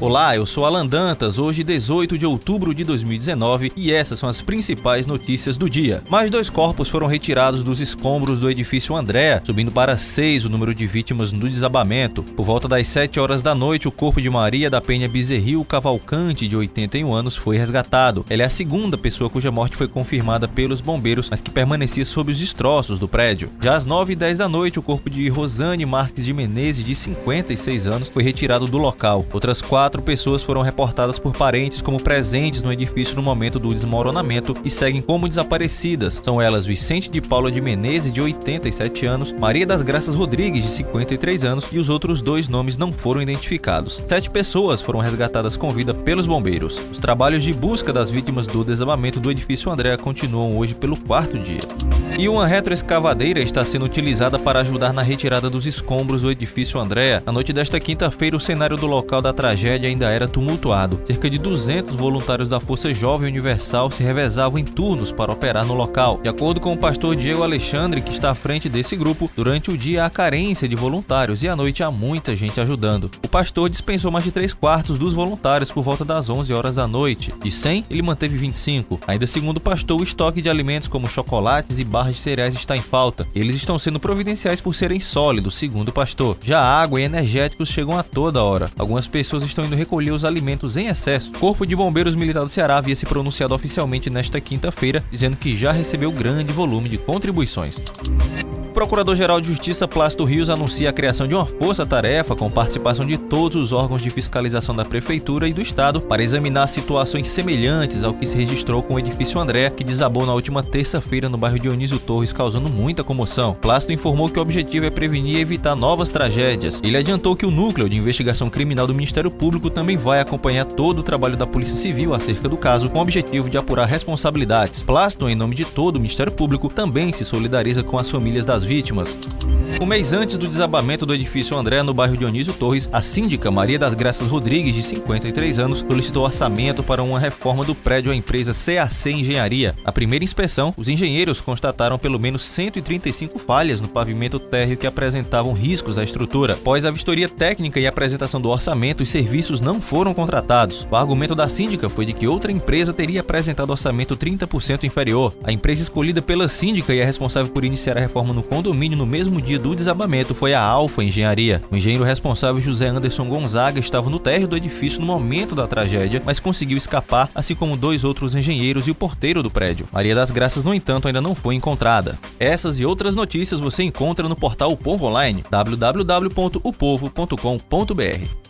Olá, eu sou Alan Dantas, hoje 18 de outubro de 2019 e essas são as principais notícias do dia. Mais dois corpos foram retirados dos escombros do edifício Andréa, subindo para seis o número de vítimas no desabamento. Por volta das 7 horas da noite, o corpo de Maria da Penha Bezerril Cavalcante, de 81 anos, foi resgatado. Ela é a segunda pessoa cuja morte foi confirmada pelos bombeiros, mas que permanecia sob os destroços do prédio. Já às 9 e 10 da noite, o corpo de Rosane Marques de Menezes, de 56 anos, foi retirado do local. Outras quatro quatro pessoas foram reportadas por parentes como presentes no edifício no momento do desmoronamento e seguem como desaparecidas. São elas Vicente de Paula de Menezes, de 87 anos, Maria das Graças Rodrigues, de 53 anos, e os outros dois nomes não foram identificados. Sete pessoas foram resgatadas com vida pelos bombeiros. Os trabalhos de busca das vítimas do desabamento do edifício Andréa continuam hoje pelo quarto dia. E uma retroescavadeira está sendo utilizada para ajudar na retirada dos escombros do edifício Andréa. Na noite desta quinta-feira, o cenário do local da tragédia ainda era tumultuado. Cerca de 200 voluntários da Força Jovem Universal se revezavam em turnos para operar no local. De acordo com o pastor Diego Alexandre, que está à frente desse grupo, durante o dia há carência de voluntários e à noite há muita gente ajudando. O pastor dispensou mais de 3 quartos dos voluntários por volta das 11 horas da noite. De 100, ele manteve 25. Ainda segundo o pastor, o estoque de alimentos como chocolates e barras barras de cereais está em falta. Eles estão sendo providenciais por serem sólidos, segundo o pastor. Já água e energéticos chegam a toda hora. Algumas pessoas estão indo recolher os alimentos em excesso. O Corpo de Bombeiros Militar do Ceará havia se pronunciado oficialmente nesta quinta-feira, dizendo que já recebeu grande volume de contribuições. Procurador-Geral de Justiça Plácido Rios anuncia a criação de uma força-tarefa com participação de todos os órgãos de fiscalização da Prefeitura e do Estado para examinar situações semelhantes ao que se registrou com o edifício André, que desabou na última terça-feira no bairro Dionísio Torres, causando muita comoção. Plácido informou que o objetivo é prevenir e evitar novas tragédias. Ele adiantou que o Núcleo de Investigação Criminal do Ministério Público também vai acompanhar todo o trabalho da Polícia Civil acerca do caso, com o objetivo de apurar responsabilidades. Plácido, em nome de todo o Ministério Público, também se solidariza com as famílias das vítimas. Um mês antes do desabamento do edifício André no bairro Dionísio Torres, a síndica Maria das Graças Rodrigues, de 53 anos, solicitou orçamento para uma reforma do prédio à empresa CAC Engenharia. Na primeira inspeção, os engenheiros constataram pelo menos 135 falhas no pavimento térreo que apresentavam riscos à estrutura. Após a vistoria técnica e apresentação do orçamento, os serviços não foram contratados. O argumento da síndica foi de que outra empresa teria apresentado orçamento 30% inferior. A empresa escolhida pela síndica e é responsável por iniciar a reforma no condomínio no mesmo dia do desabamento foi a Alfa Engenharia. O engenheiro responsável José Anderson Gonzaga estava no térreo do edifício no momento da tragédia, mas conseguiu escapar, assim como dois outros engenheiros e o porteiro do prédio. Maria das Graças, no entanto, ainda não foi encontrada. Essas e outras notícias você encontra no portal O Povo Online, www.upovo.com.br.